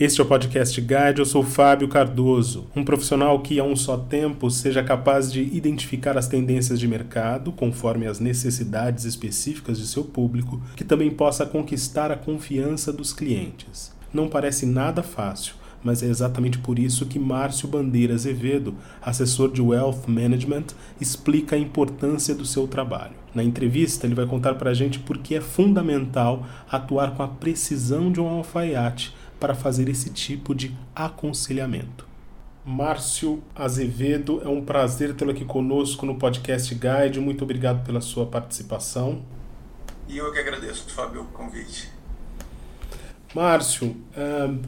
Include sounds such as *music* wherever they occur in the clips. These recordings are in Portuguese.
Este é o Podcast Guide, eu sou Fábio Cardoso, um profissional que a um só tempo seja capaz de identificar as tendências de mercado conforme as necessidades específicas de seu público, que também possa conquistar a confiança dos clientes. Não parece nada fácil, mas é exatamente por isso que Márcio Bandeira Azevedo, assessor de Wealth Management, explica a importância do seu trabalho. Na entrevista, ele vai contar para a gente por que é fundamental atuar com a precisão de um alfaiate para fazer esse tipo de aconselhamento. Márcio Azevedo, é um prazer tê-lo aqui conosco no Podcast Guide. Muito obrigado pela sua participação. E eu que agradeço, Fábio, o convite. Márcio,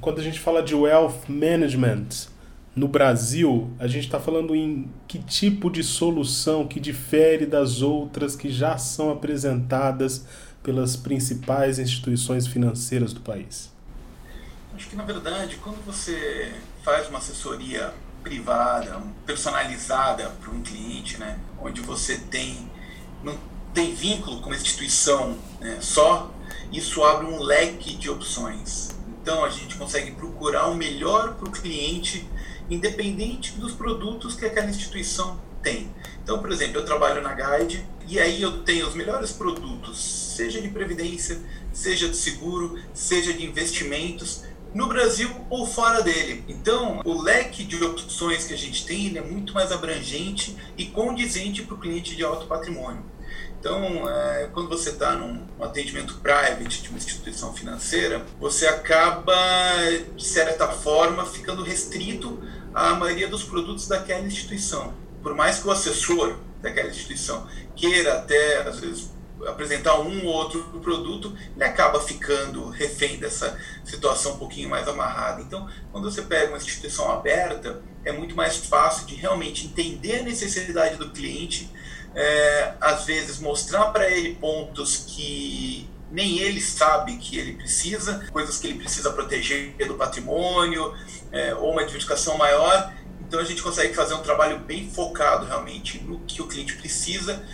quando a gente fala de wealth management no Brasil, a gente está falando em que tipo de solução que difere das outras que já são apresentadas pelas principais instituições financeiras do país? Acho que na verdade, quando você faz uma assessoria privada, personalizada para um cliente, né, onde você tem não tem vínculo com uma instituição né, só, isso abre um leque de opções. Então a gente consegue procurar o melhor para o cliente, independente dos produtos que aquela instituição tem. Então, por exemplo, eu trabalho na Guide e aí eu tenho os melhores produtos, seja de previdência, seja de seguro, seja de investimentos, no Brasil ou fora dele. Então, o leque de opções que a gente tem é muito mais abrangente e condizente para o cliente de alto patrimônio. Então, é, quando você está num atendimento private de uma instituição financeira, você acaba, de certa forma, ficando restrito à maioria dos produtos daquela instituição. Por mais que o assessor daquela instituição queira até, às vezes, apresentar um ou outro produto, ele acaba ficando refém dessa situação um pouquinho mais amarrada. Então, quando você pega uma instituição aberta, é muito mais fácil de realmente entender a necessidade do cliente, é, às vezes mostrar para ele pontos que nem ele sabe que ele precisa, coisas que ele precisa proteger do patrimônio, é, ou uma diversificação maior. Então a gente consegue fazer um trabalho bem focado realmente no que o cliente precisa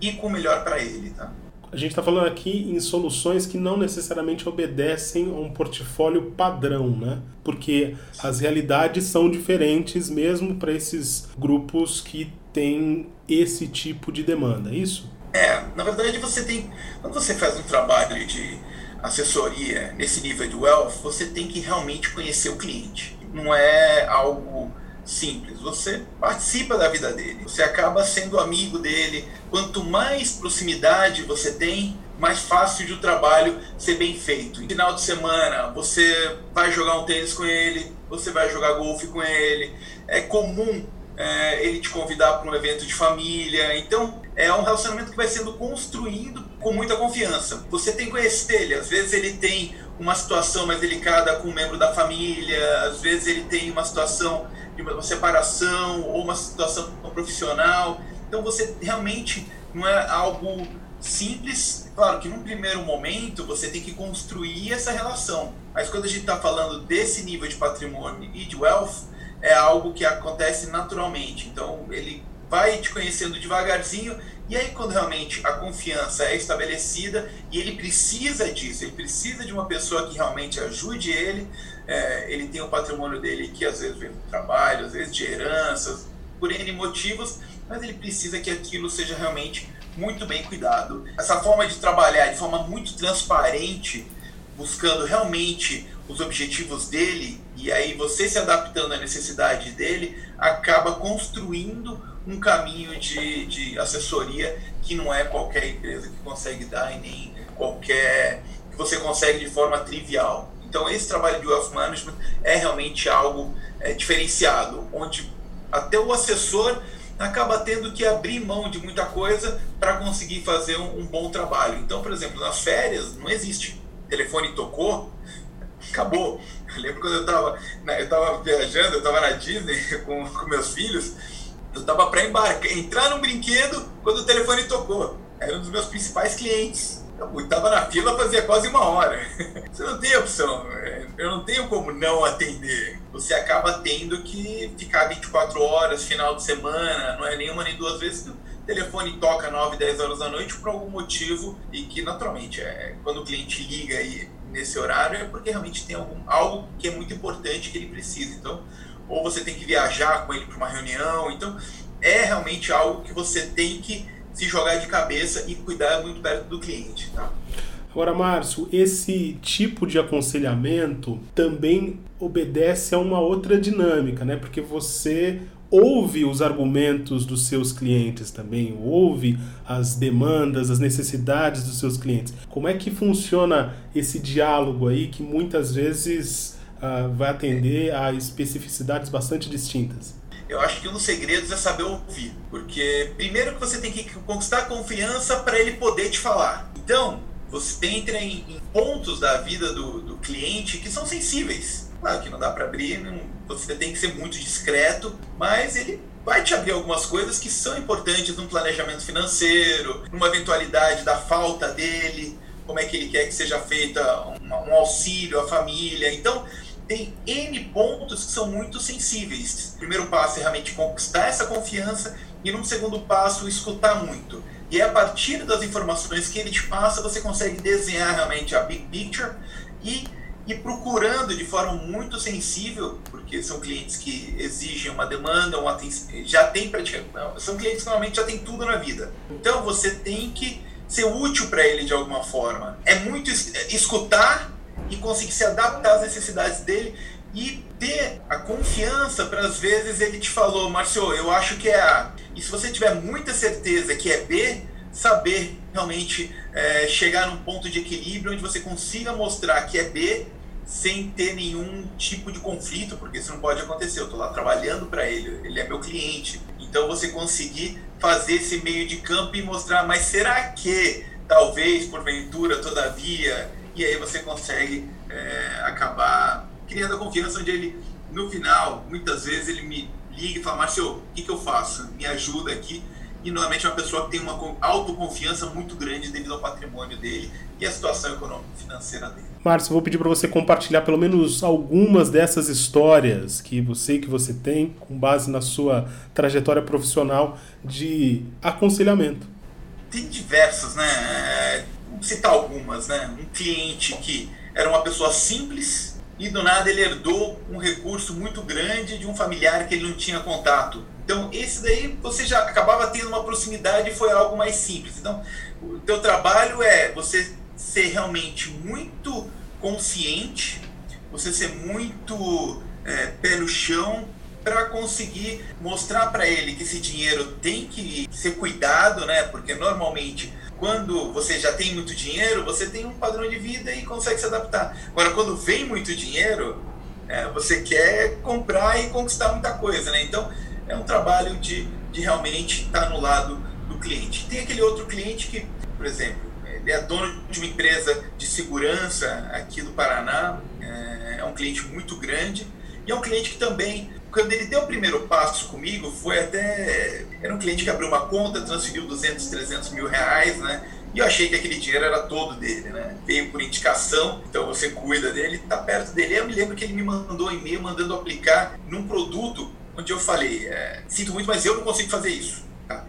e com o melhor para ele. Tá? A gente está falando aqui em soluções que não necessariamente obedecem a um portfólio padrão, né? Porque as realidades são diferentes mesmo para esses grupos que têm esse tipo de demanda, é isso? É, na verdade você tem. Quando você faz um trabalho de assessoria nesse nível de wealth, você tem que realmente conhecer o cliente. Não é algo simples. Você participa da vida dele, você acaba sendo amigo dele. Quanto mais proximidade você tem, mais fácil de o trabalho ser bem feito. No final de semana, você vai jogar um tênis com ele, você vai jogar golfe com ele. É comum é, ele te convidar para um evento de família. Então, é um relacionamento que vai sendo construído com muita confiança. Você tem que conhecer ele. Às vezes ele tem uma situação mais delicada com um membro da família, às vezes ele tem uma situação de uma separação ou uma situação profissional. Então você realmente não é algo simples. Claro que num primeiro momento você tem que construir essa relação. Mas quando a gente está falando desse nível de patrimônio e de wealth, é algo que acontece naturalmente. Então ele vai te conhecendo devagarzinho e aí quando realmente a confiança é estabelecida e ele precisa disso, ele precisa de uma pessoa que realmente ajude ele, é, ele tem o patrimônio dele que às vezes vem do trabalho, às vezes de heranças, por N motivos, mas ele precisa que aquilo seja realmente muito bem cuidado. Essa forma de trabalhar de forma muito transparente, buscando realmente os objetivos dele, e aí você se adaptando à necessidade dele, acaba construindo um caminho de, de assessoria que não é qualquer empresa que consegue dar e nem qualquer que você consegue de forma trivial. Então esse trabalho de wealth management é realmente algo é, diferenciado, onde até o assessor acaba tendo que abrir mão de muita coisa para conseguir fazer um, um, bom trabalho. Então, por exemplo, nas férias não existe telefone tocou, acabou. Eu lembro quando eu estava eu tava viajando, eu estava na Disney *laughs* com, com meus filhos, eu estava para embarcar, entrar num brinquedo quando o telefone tocou. Era um dos meus principais clientes. Eu estava na fila fazia quase uma hora. *laughs* Você não tem opção. É, eu não tenho como não atender. Você acaba tendo que ficar 24 horas, final de semana, não é nenhuma nem duas vezes. Telefone toca 9, 10 horas da noite por algum motivo e que naturalmente é quando o cliente liga e nesse horário é porque realmente tem algum, algo que é muito importante que ele precisa. Então, ou você tem que viajar com ele para uma reunião. Então, é realmente algo que você tem que se jogar de cabeça e cuidar muito perto do cliente. Tá? Agora, Márcio, esse tipo de aconselhamento também obedece a uma outra dinâmica, né? Porque você ouve os argumentos dos seus clientes também, ouve as demandas, as necessidades dos seus clientes. Como é que funciona esse diálogo aí que muitas vezes uh, vai atender a especificidades bastante distintas? Eu acho que um dos segredos é saber ouvir, porque primeiro que você tem que conquistar a confiança para ele poder te falar. Então, você entra em, em pontos da vida do, do, cliente que são sensíveis. Claro que não dá para abrir, não, você tem que ser muito discreto, mas ele vai te abrir algumas coisas que são importantes num planejamento financeiro, numa eventualidade da falta dele, como é que ele quer que seja feita um, um auxílio à família. Então, tem N pontos que são muito sensíveis. O primeiro passo é realmente conquistar essa confiança e, num segundo passo, escutar muito. E é a partir das informações que ele te passa, você consegue desenhar realmente a big picture e e procurando de forma muito sensível, porque são clientes que exigem uma demanda, uma já tem praticamente, são clientes que normalmente já tem tudo na vida. Então você tem que ser útil para ele de alguma forma. É muito escutar e conseguir se adaptar às necessidades dele e ter a confiança para às vezes ele te falou, Márcio, eu acho que é A. E se você tiver muita certeza que é B, saber realmente é, chegar num ponto de equilíbrio onde você consiga mostrar que é B sem ter nenhum tipo de conflito, porque isso não pode acontecer. Eu estou lá trabalhando para ele, ele é meu cliente. Então você conseguir fazer esse meio de campo e mostrar, mas será que talvez, porventura, todavia, e aí você consegue é, acabar criando a confiança onde ele, no final, muitas vezes ele me liga e fala, Márcio, o que, que eu faço? Me ajuda aqui. E normalmente é uma pessoa que tem uma autoconfiança muito grande devido ao patrimônio dele e a situação econômica financeira dele. Márcio, vou pedir para você compartilhar pelo menos algumas dessas histórias que você que você tem com base na sua trajetória profissional de aconselhamento. Tem diversas, né? Vamos citar algumas, né? Um cliente que era uma pessoa simples e do nada ele herdou um recurso muito grande de um familiar que ele não tinha contato. Então, esse daí você já acabava tendo uma proximidade e foi algo mais simples. Então, o teu trabalho é você ser realmente muito consciente, você ser muito é, pé no chão para conseguir mostrar para ele que esse dinheiro tem que ser cuidado, né? Porque normalmente quando você já tem muito dinheiro, você tem um padrão de vida e consegue se adaptar. Agora, quando vem muito dinheiro, é, você quer comprar e conquistar muita coisa, né? Então, é um trabalho de, de realmente estar no lado do cliente. Tem aquele outro cliente que, por exemplo, ele é dono de uma empresa de segurança aqui do Paraná, é, é um cliente muito grande e é um cliente que também quando ele deu o primeiro passo comigo, foi até. Era um cliente que abriu uma conta, transferiu 200, 300 mil reais, né? E eu achei que aquele dinheiro era todo dele, né? Veio por indicação, então você cuida dele, tá perto dele. Eu me lembro que ele me mandou um e-mail mandando aplicar num produto onde eu falei: é, sinto muito, mas eu não consigo fazer isso.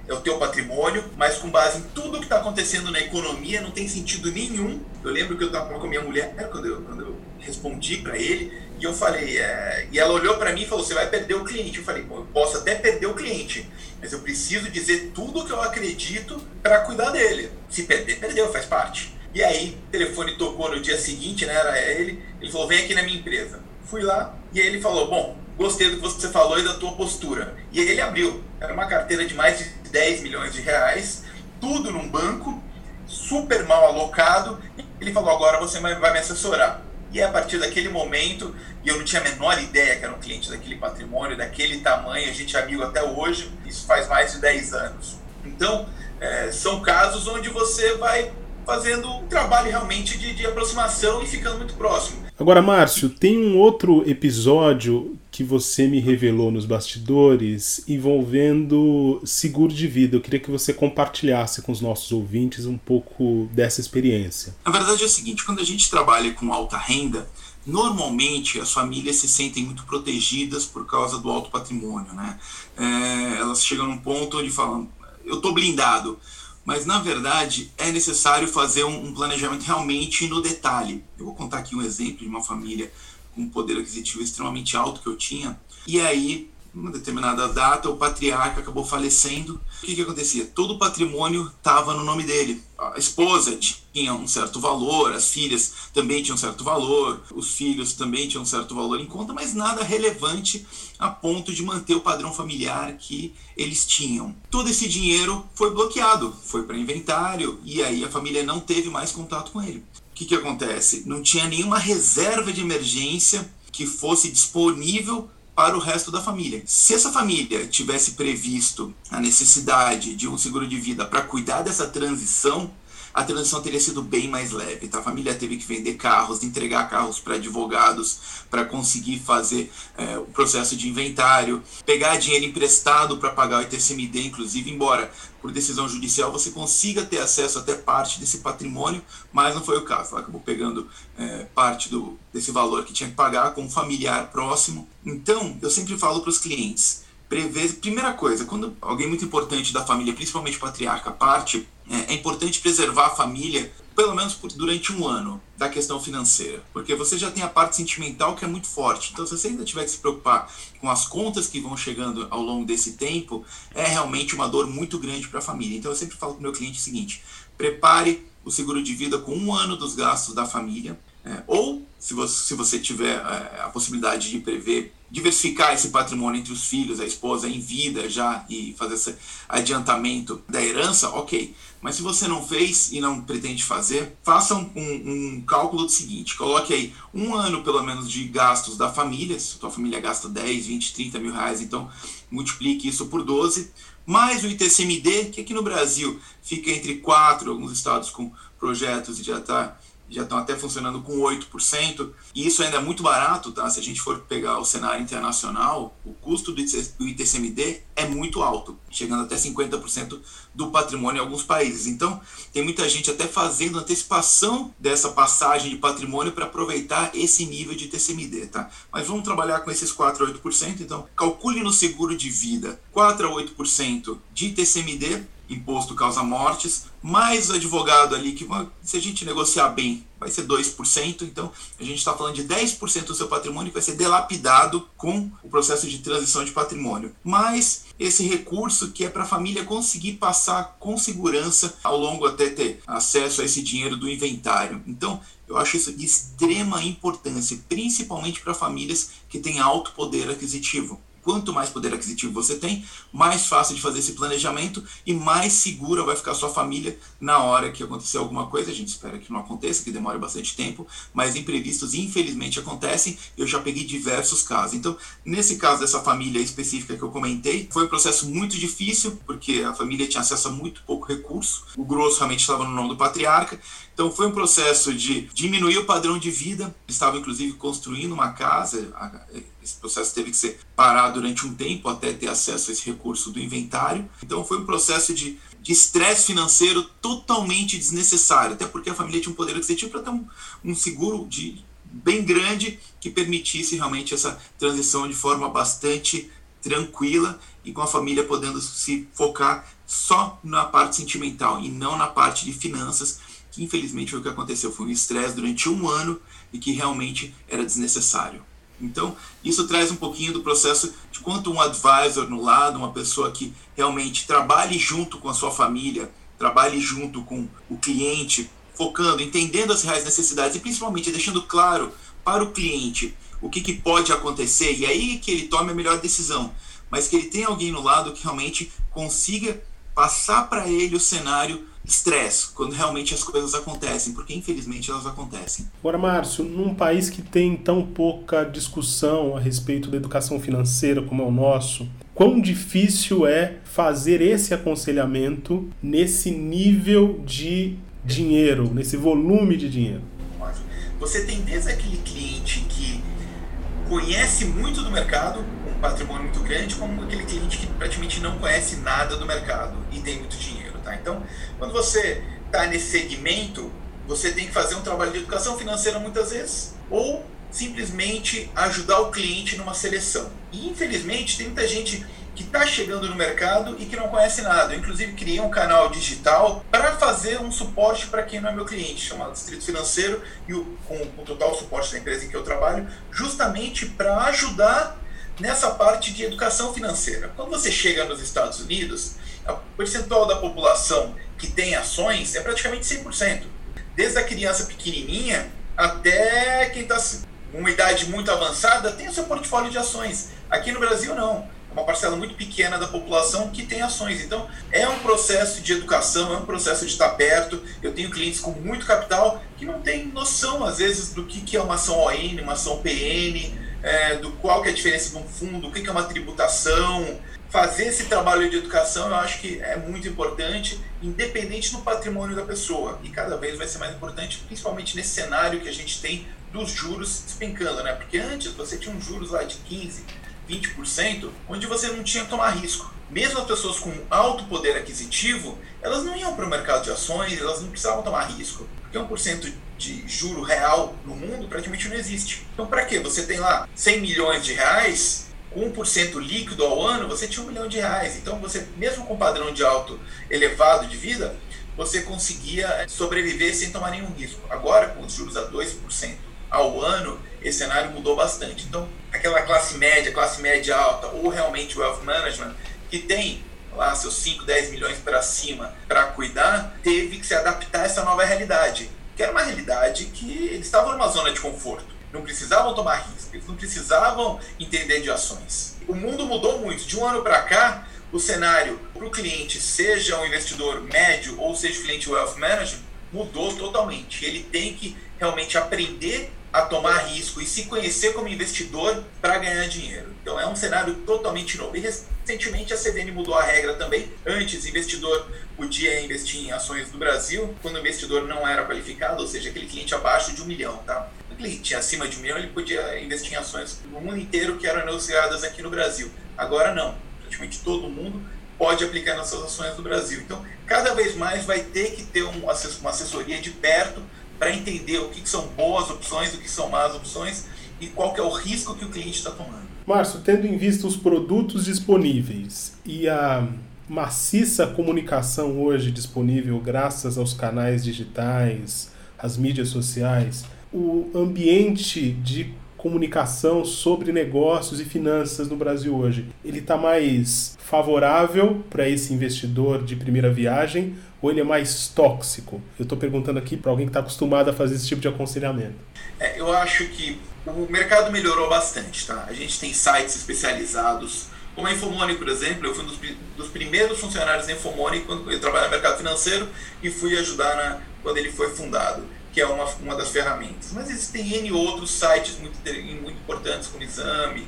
É o teu patrimônio, mas com base em tudo que está acontecendo na economia, não tem sentido nenhum. Eu lembro que eu estava com a minha mulher, quando eu, quando eu respondi para ele, e eu falei, é... e ela olhou para mim e falou: você vai perder o cliente. Eu falei: eu posso até perder o cliente, mas eu preciso dizer tudo o que eu acredito para cuidar dele. Se perder, perdeu, faz parte. E aí, o telefone tocou no dia seguinte, né? Era ele. Ele falou: vem aqui na minha empresa. Fui lá e aí ele falou: bom, gostei do que você falou e da tua postura. E ele abriu. Era uma carteira de mais de 10 milhões de reais, tudo num banco, super mal alocado. Ele falou: agora você vai me assessorar. E a partir daquele momento, e eu não tinha a menor ideia que era um cliente daquele patrimônio, daquele tamanho, a gente é amigo até hoje, isso faz mais de 10 anos. Então, é, são casos onde você vai fazendo um trabalho realmente de, de aproximação e ficando muito próximo. Agora, Márcio, tem um outro episódio que você me revelou nos bastidores envolvendo seguro de vida. Eu queria que você compartilhasse com os nossos ouvintes um pouco dessa experiência. Na verdade é o seguinte, quando a gente trabalha com alta renda, normalmente as famílias se sentem muito protegidas por causa do alto patrimônio, né? É, elas chegam num ponto onde falam, eu estou blindado, mas na verdade é necessário fazer um, um planejamento realmente no detalhe. Eu vou contar aqui um exemplo de uma família um poder aquisitivo extremamente alto que eu tinha, e aí numa determinada data, o patriarca acabou falecendo. O que, que acontecia? Todo o patrimônio estava no nome dele. A esposa tinha um certo valor, as filhas também tinham um certo valor, os filhos também tinham um certo valor em conta, mas nada relevante a ponto de manter o padrão familiar que eles tinham. Todo esse dinheiro foi bloqueado, foi para inventário e aí a família não teve mais contato com ele. Que, que acontece? Não tinha nenhuma reserva de emergência que fosse disponível para o resto da família. Se essa família tivesse previsto a necessidade de um seguro de vida para cuidar dessa transição, a transição teria sido bem mais leve. Tá? A família teve que vender carros, entregar carros para advogados para conseguir fazer é, o processo de inventário, pegar dinheiro emprestado para pagar o ITCMD, inclusive, embora por decisão judicial você consiga ter acesso até parte desse patrimônio, mas não foi o caso. Ela acabou pegando é, parte do, desse valor que tinha que pagar com um familiar próximo. Então, eu sempre falo para os clientes prever. Primeira coisa, quando alguém muito importante da família, principalmente patriarca, parte, é, é importante preservar a família pelo menos por, durante um ano da questão financeira, porque você já tem a parte sentimental que é muito forte. Então, se você ainda tiver que se preocupar com as contas que vão chegando ao longo desse tempo, é realmente uma dor muito grande para a família. Então, eu sempre falo para o meu cliente o seguinte: prepare o seguro de vida com um ano dos gastos da família, é, ou se você, se você tiver é, a possibilidade de prever diversificar esse patrimônio entre os filhos, a esposa em vida já e fazer esse adiantamento da herança, ok. Mas se você não fez e não pretende fazer, faça um, um, cálculo do seguinte: coloque aí um ano pelo menos de gastos da família. Se a família gasta 10, 20, 30 mil reais, então multiplique isso por 12, mais o ITCMD, que aqui no Brasil fica entre 4, alguns estados com projetos já está já estão até funcionando com 8%, e isso ainda é muito barato, tá? Se a gente for pegar o cenário internacional, o custo do ITCMD é muito alto, chegando até 50% do patrimônio em alguns países. Então, tem muita gente até fazendo antecipação dessa passagem de patrimônio para aproveitar esse nível de ITCMD, tá? Mas vamos trabalhar com esses 4 a 8%, então calcule no seguro de vida 4 a 8% de ITCMD imposto causa mortes, mais o advogado ali, que se a gente negociar bem, vai ser 2%, então a gente está falando de 10% do seu patrimônio que vai ser delapidado com o processo de transição de patrimônio. Mais esse recurso que é para a família conseguir passar com segurança ao longo até ter acesso a esse dinheiro do inventário. Então, eu acho isso de extrema importância, principalmente para famílias que têm alto poder aquisitivo. Quanto mais poder aquisitivo você tem, mais fácil de fazer esse planejamento e mais segura vai ficar sua família na hora que acontecer alguma coisa. A gente espera que não aconteça, que demore bastante tempo, mas imprevistos infelizmente acontecem. Eu já peguei diversos casos. Então, nesse caso dessa família específica que eu comentei, foi um processo muito difícil, porque a família tinha acesso a muito pouco recurso. O grosso realmente estava no nome do patriarca. Então, foi um processo de diminuir o padrão de vida. Estava inclusive construindo uma casa esse processo teve que ser parado durante um tempo até ter acesso a esse recurso do inventário. Então foi um processo de estresse financeiro totalmente desnecessário, até porque a família tinha um poder aquisitivo para ter um, um seguro de, bem grande que permitisse realmente essa transição de forma bastante tranquila e com a família podendo se focar só na parte sentimental e não na parte de finanças, que infelizmente foi o que aconteceu. Foi um estresse durante um ano e que realmente era desnecessário. Então, isso traz um pouquinho do processo de quanto um advisor no lado, uma pessoa que realmente trabalhe junto com a sua família, trabalhe junto com o cliente, focando, entendendo as reais necessidades e principalmente deixando claro para o cliente o que, que pode acontecer e aí que ele tome a melhor decisão, mas que ele tenha alguém no lado que realmente consiga passar para ele o cenário estresse, quando realmente as coisas acontecem, porque infelizmente elas acontecem. Agora, Márcio, num país que tem tão pouca discussão a respeito da educação financeira como é o nosso, quão difícil é fazer esse aconselhamento nesse nível de dinheiro, nesse volume de dinheiro? Você tem desde aquele cliente que conhece muito do mercado, um patrimônio muito grande, como aquele cliente que praticamente não conhece nada do mercado e tem muito dinheiro. Tá? Então, quando você está nesse segmento, você tem que fazer um trabalho de educação financeira muitas vezes, ou simplesmente ajudar o cliente numa seleção. E infelizmente tem muita gente que está chegando no mercado e que não conhece nada. Eu, inclusive, criei um canal digital para fazer um suporte para quem não é meu cliente, chamado Distrito Financeiro, e o, com, o total suporte da empresa em que eu trabalho, justamente para ajudar nessa parte de educação financeira. Quando você chega nos Estados Unidos, o percentual da população que tem ações é praticamente 100%. Desde a criança pequenininha até quem está com uma idade muito avançada tem o seu portfólio de ações. Aqui no Brasil, não. É uma parcela muito pequena da população que tem ações. Então, é um processo de educação, é um processo de estar perto. Eu tenho clientes com muito capital que não têm noção, às vezes, do que é uma ação ON, uma ação PN, é, do qual que é a diferença de um fundo, o que é uma tributação, fazer esse trabalho de educação eu acho que é muito importante, independente do patrimônio da pessoa. E cada vez vai ser mais importante, principalmente nesse cenário que a gente tem dos juros despencando, né? Porque antes você tinha uns juros lá de 15, 20%, onde você não tinha que tomar risco. Mesmo as pessoas com alto poder aquisitivo, elas não iam para o mercado de ações, elas não precisavam tomar risco. Porque 1% de juro real no mundo praticamente não existe. Então, para quê? Você tem lá 100 milhões de reais, 1% líquido ao ano, você tinha um milhão de reais. Então, você, mesmo com padrão de alto elevado de vida, você conseguia sobreviver sem tomar nenhum risco. Agora, com os juros a 2% ao ano, esse cenário mudou bastante. Então, aquela classe média, classe média alta, ou realmente wealth management, que tem lá seus 5, 10 milhões para cima para cuidar, teve que se adaptar a essa nova realidade. Que era uma realidade que eles estavam numa zona de conforto não precisavam tomar risco, eles não precisavam entender de ações. O mundo mudou muito. De um ano para cá, o cenário para o cliente, seja um investidor médio ou seja cliente wealth manager, mudou totalmente. Ele tem que realmente aprender a tomar risco e se conhecer como investidor para ganhar dinheiro. Então é um cenário totalmente novo. E recentemente a CVM mudou a regra também. Antes, o investidor podia investir em ações do Brasil quando o investidor não era qualificado, ou seja, aquele cliente abaixo de um milhão. Tá? Cliente acima de um milhão, ele podia investir em ações no mundo inteiro que eram negociadas aqui no Brasil. Agora não. Praticamente todo mundo pode aplicar nas suas ações do Brasil. Então, cada vez mais vai ter que ter uma assessoria de perto para entender o que, são boas opções, o que são más opções e qual que é o risco que o cliente está tomando. Márcio, tendo em vista os produtos disponíveis e a maciça comunicação hoje disponível graças aos canais digitais, às mídias sociais, o ambiente de comunicação sobre negócios e finanças no Brasil hoje, ele está mais favorável para esse investidor de primeira viagem ou ele é mais tóxico? Eu estou perguntando aqui para alguém que está acostumado a fazer esse tipo de aconselhamento. É, eu acho que o mercado melhorou bastante, tá? A gente tem sites especializados, como a Infomone, por exemplo, eu fui um dos, dos primeiros funcionários da Infomone quando eu trabalhava no mercado financeiro e fui ajudar na, quando ele foi fundado que é uma, uma das ferramentas. Mas existem N outros sites muito, muito importantes, como Exame,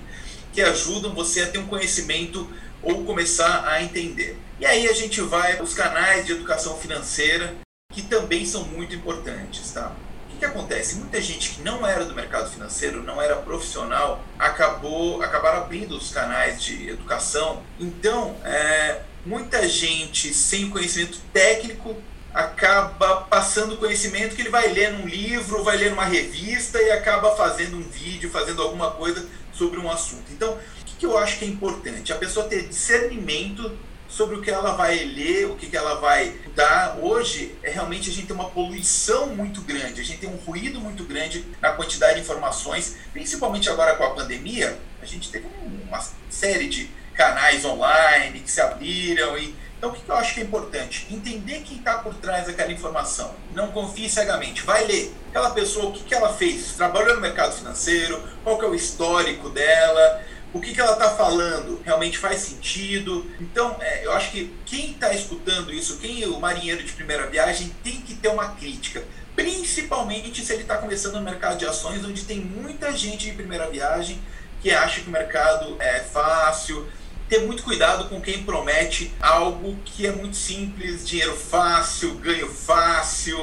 que ajudam você a ter um conhecimento ou começar a entender. E aí a gente vai os canais de educação financeira, que também são muito importantes, tá? O que, que acontece? Muita gente que não era do mercado financeiro, não era profissional, acabou acabaram abrindo os canais de educação. Então, é, muita gente sem conhecimento técnico acaba passando conhecimento que ele vai ler num livro, vai ler numa revista e acaba fazendo um vídeo, fazendo alguma coisa sobre um assunto. Então, o que, eu acho que é importante? A pessoa ter discernimento sobre o que ela vai ler, o que, que ela vai dar. Hoje, é realmente a gente tem uma poluição muito grande, a gente tem um ruído muito grande na quantidade de informações, principalmente agora com a pandemia. A gente teve uma série de canais online que se abriram e então, o que eu acho que é importante? Entender quem está por trás daquela informação. Não confie cegamente. Vai ler. Aquela pessoa, o que, que ela fez? Trabalhou no mercado financeiro? Qual que é o histórico dela? O que, que ela está falando realmente faz sentido? Então, é, eu acho que quem está escutando isso, quem é o marinheiro de primeira viagem, tem que ter uma crítica. Principalmente se ele está começando no mercado de ações, onde tem muita gente de primeira viagem que acha que o mercado é fácil, ter muito cuidado com quem promete algo que é muito simples, dinheiro fácil, ganho fácil.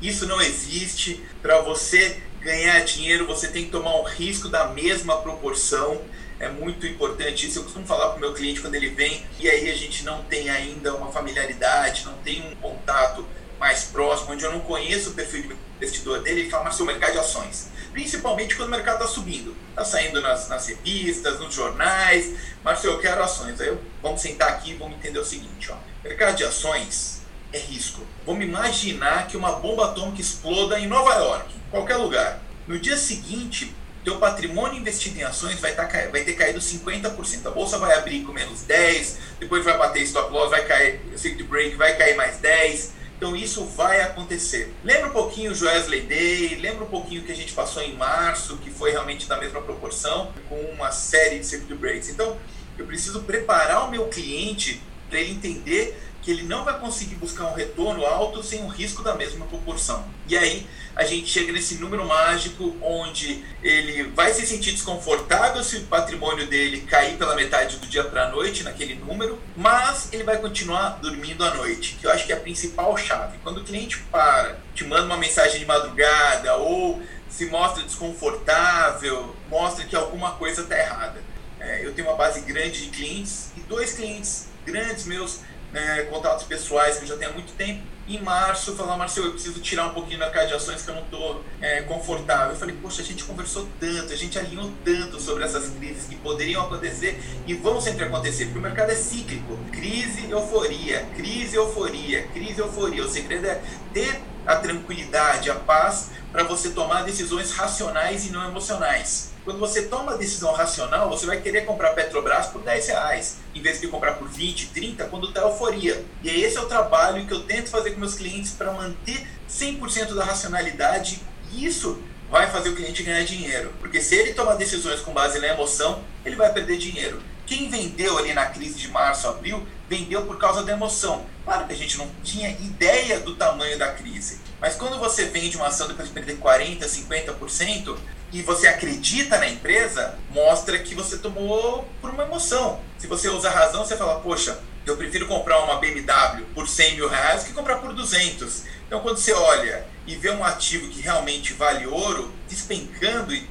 Isso não existe. Para você ganhar dinheiro, você tem que tomar um risco da mesma proporção. É muito importante isso. Eu costumo falar para o meu cliente quando ele vem e aí a gente não tem ainda uma familiaridade, não tem um contato mais próximo, onde eu não conheço o perfil de investidor dele, ele fala, mas seu mercado de ações. Principalmente quando o mercado está subindo. Está saindo nas, nas revistas, nos jornais. Marcelo, eu quero ações. Aí eu, vamos sentar aqui e vamos entender o seguinte. Ó. Mercado de ações é risco. Vamos imaginar que uma bomba atômica exploda em Nova York, em qualquer lugar. No dia seguinte, teu patrimônio investido em ações vai, tá, vai ter caído 50%. A bolsa vai abrir com menos 10, depois vai bater stop loss, vai cair, circuit break, vai cair mais 10. Então isso vai acontecer. Lembra um pouquinho o Joesley Day, lembra um pouquinho que a gente passou em março, que foi realmente da mesma proporção, com uma série de circuit breaks. Então eu preciso preparar o meu cliente para ele entender que ele não vai conseguir buscar um retorno alto sem um risco da mesma proporção. E aí a gente chega nesse número mágico onde ele vai se sentir desconfortável se o patrimônio dele cair pela metade do dia para a noite naquele número, mas ele vai continuar dormindo à noite, que eu acho que é a principal chave. Quando o cliente para, te manda uma mensagem de madrugada ou se mostra desconfortável, mostra que alguma coisa está errada. É, eu tenho uma base grande de clientes e dois clientes grandes meus né, contatos pessoais que eu já tenho há muito tempo. Em março, falar, Marcelo, eu preciso tirar um pouquinho da carta de ações que eu não estou é, confortável. Eu falei, poxa, a gente conversou tanto, a gente alinhou tanto sobre essas crises que poderiam acontecer e vão sempre acontecer, porque o mercado é cíclico. Crise, euforia, crise, euforia, crise, euforia. O segredo é ter a tranquilidade, a paz para você tomar decisões racionais e não emocionais. Quando você toma a decisão racional, você vai querer comprar Petrobras por 10 reais, em vez de comprar por 20, 30, quando está euforia. E esse é o trabalho que eu tento fazer com meus clientes para manter 100% da racionalidade. E isso vai fazer o cliente ganhar dinheiro. Porque se ele tomar decisões com base na emoção, ele vai perder dinheiro. Quem vendeu ali na crise de março, abril, vendeu por causa da emoção. Claro que a gente não tinha ideia do tamanho da crise. Mas quando você vende uma ação depois de perder 40%, 50%, e você acredita na empresa, mostra que você tomou por uma emoção. Se você usa razão, você fala, poxa, eu prefiro comprar uma BMW por 100 mil reais que comprar por 200. Então, quando você olha e vê um ativo que realmente vale ouro, despencando e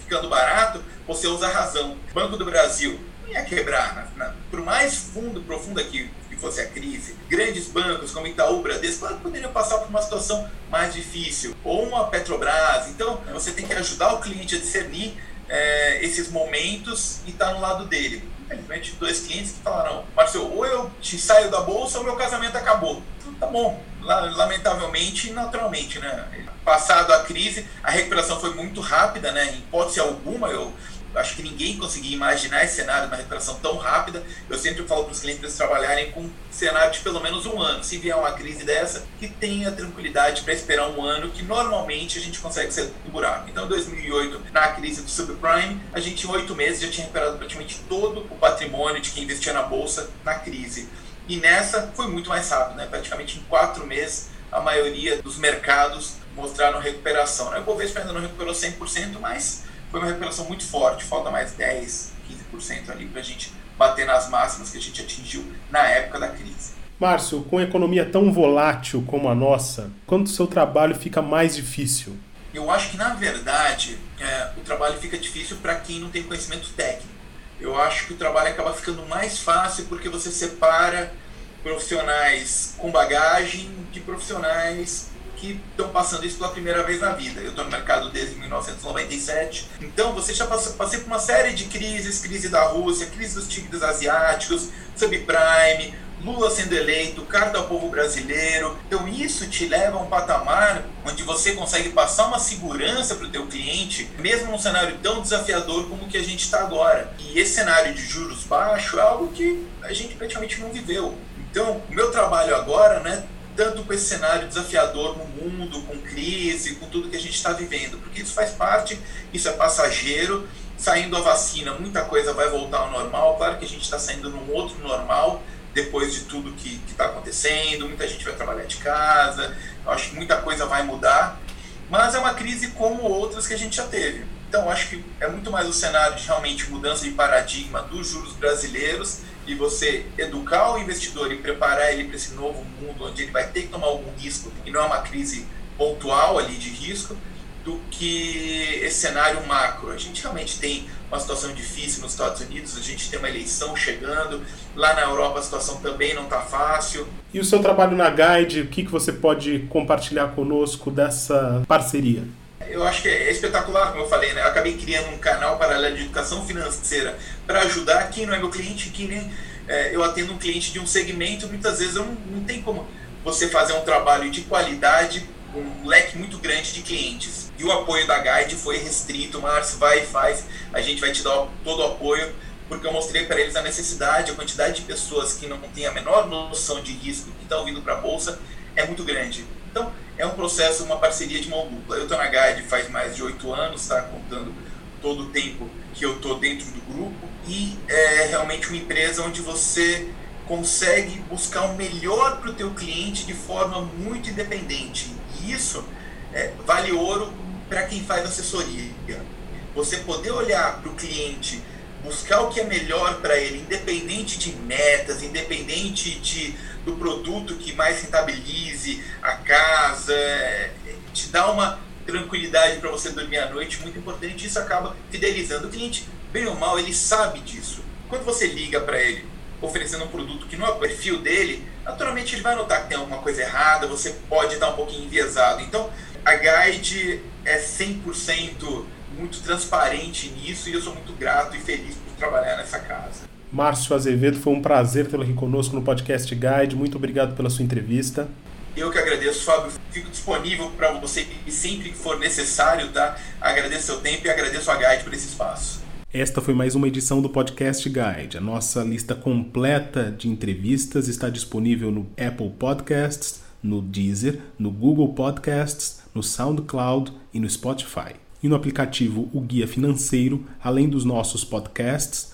ficando barato, você usa razão. Banco do Brasil não ia quebrar. Na, na, por mais fundo, profunda que fosse a crise, grandes bancos como Itaú, Bradesco, claro, poderiam passar por uma situação mais difícil, ou uma Petrobras. Então, você tem que ajudar o cliente a discernir é, esses momentos e estar tá no lado dele. Infelizmente, dois clientes que falaram: Marcelo, ou eu te saio da bolsa ou meu casamento acabou. Então, tá bom, lamentavelmente e naturalmente, né? Passado a crise, a recuperação foi muito rápida, né? Em hipótese alguma, eu acho que ninguém conseguia imaginar esse cenário uma recuperação tão rápida. Eu sempre falo para os clientes eles trabalharem com um cenário de pelo menos um ano. Se vier uma crise dessa, que tenha tranquilidade para esperar um ano, que normalmente a gente consegue sair do buraco. Então, em 2008, na crise do subprime, a gente em oito meses já tinha recuperado praticamente todo o patrimônio de quem investia na bolsa na crise. E nessa foi muito mais rápido, né? praticamente em quatro meses a maioria dos mercados mostraram recuperação. Né? O Bovespa ainda não recuperou 100%, mas foi uma recuperação muito forte, falta mais 10, 15% ali para a gente bater nas máximas que a gente atingiu na época da crise. Márcio, com economia tão volátil como a nossa, quando o seu trabalho fica mais difícil? Eu acho que, na verdade, é, o trabalho fica difícil para quem não tem conhecimento técnico. Eu acho que o trabalho acaba ficando mais fácil porque você separa profissionais com bagagem de profissionais que estão passando isso pela primeira vez na vida. Eu estou no mercado desde 1997, então você já passou, passei por uma série de crises, crise da Rússia, crise dos tigres asiáticos, subprime, Lula sendo eleito, carta ao povo brasileiro. Então isso te leva a um patamar onde você consegue passar uma segurança para o teu cliente, mesmo num cenário tão desafiador como o que a gente está agora. E esse cenário de juros baixos é algo que a gente praticamente não viveu. Então, o meu trabalho agora, né, tanto com esse cenário desafiador no mundo, com crise, com tudo que a gente está vivendo, porque isso faz parte, isso é passageiro. Saindo a vacina, muita coisa vai voltar ao normal. Claro que a gente está saindo num outro normal depois de tudo que está acontecendo. Muita gente vai trabalhar de casa. Eu acho que muita coisa vai mudar, mas é uma crise como outras que a gente já teve. Então, acho que é muito mais o cenário de realmente mudança de paradigma dos juros brasileiros e você educar o investidor e preparar ele para esse novo mundo onde ele vai ter que tomar algum risco e não é uma crise pontual ali de risco do que esse cenário macro. A gente realmente tem uma situação difícil nos Estados Unidos, a gente tem uma eleição chegando, lá na Europa a situação também não está fácil. E o seu trabalho na Guide, o que, que você pode compartilhar conosco dessa parceria? Eu acho que é espetacular, como eu falei, né? Eu acabei criando um canal paralelo de educação financeira para ajudar quem não é meu cliente, quem nem é, eu atendo um cliente de um segmento, muitas vezes eu não, não tem como você fazer um trabalho de qualidade com um leque muito grande de clientes. E o apoio da Guide foi restrito, Márcio, vai e faz, a gente vai te dar todo o apoio, porque eu mostrei para eles a necessidade, a quantidade de pessoas que não têm a menor noção de risco que estão vindo para a Bolsa é muito grande. Então, é um processo, uma parceria de mão dupla. Eu estou na Guide faz mais de oito anos, tá? contando todo o tempo que eu estou dentro do grupo, e é realmente uma empresa onde você consegue buscar o melhor para o teu cliente de forma muito independente. E isso é, vale ouro para quem faz assessoria. Você poder olhar para o cliente, buscar o que é melhor para ele, independente de metas, independente de, do produto que mais rentabilize a casa, é, te dá uma tranquilidade para você dormir à noite, muito importante. Isso acaba fidelizando o cliente. Bem ou mal, ele sabe disso. Quando você liga para ele oferecendo um produto que não é o perfil dele, naturalmente ele vai notar que tem alguma coisa errada, você pode estar um pouquinho enviesado. Então, a Guide é 100% muito transparente nisso e eu sou muito grato e feliz por trabalhar nessa casa. Márcio Azevedo, foi um prazer tê-lo aqui conosco no podcast Guide. Muito obrigado pela sua entrevista. Eu que agradeço, Fábio. Fico disponível para você sempre que for necessário, tá? Agradeço seu tempo e agradeço a Guide por esse espaço. Esta foi mais uma edição do Podcast Guide. A nossa lista completa de entrevistas está disponível no Apple Podcasts, no Deezer, no Google Podcasts, no SoundCloud e no Spotify. E no aplicativo O Guia Financeiro, além dos nossos podcasts,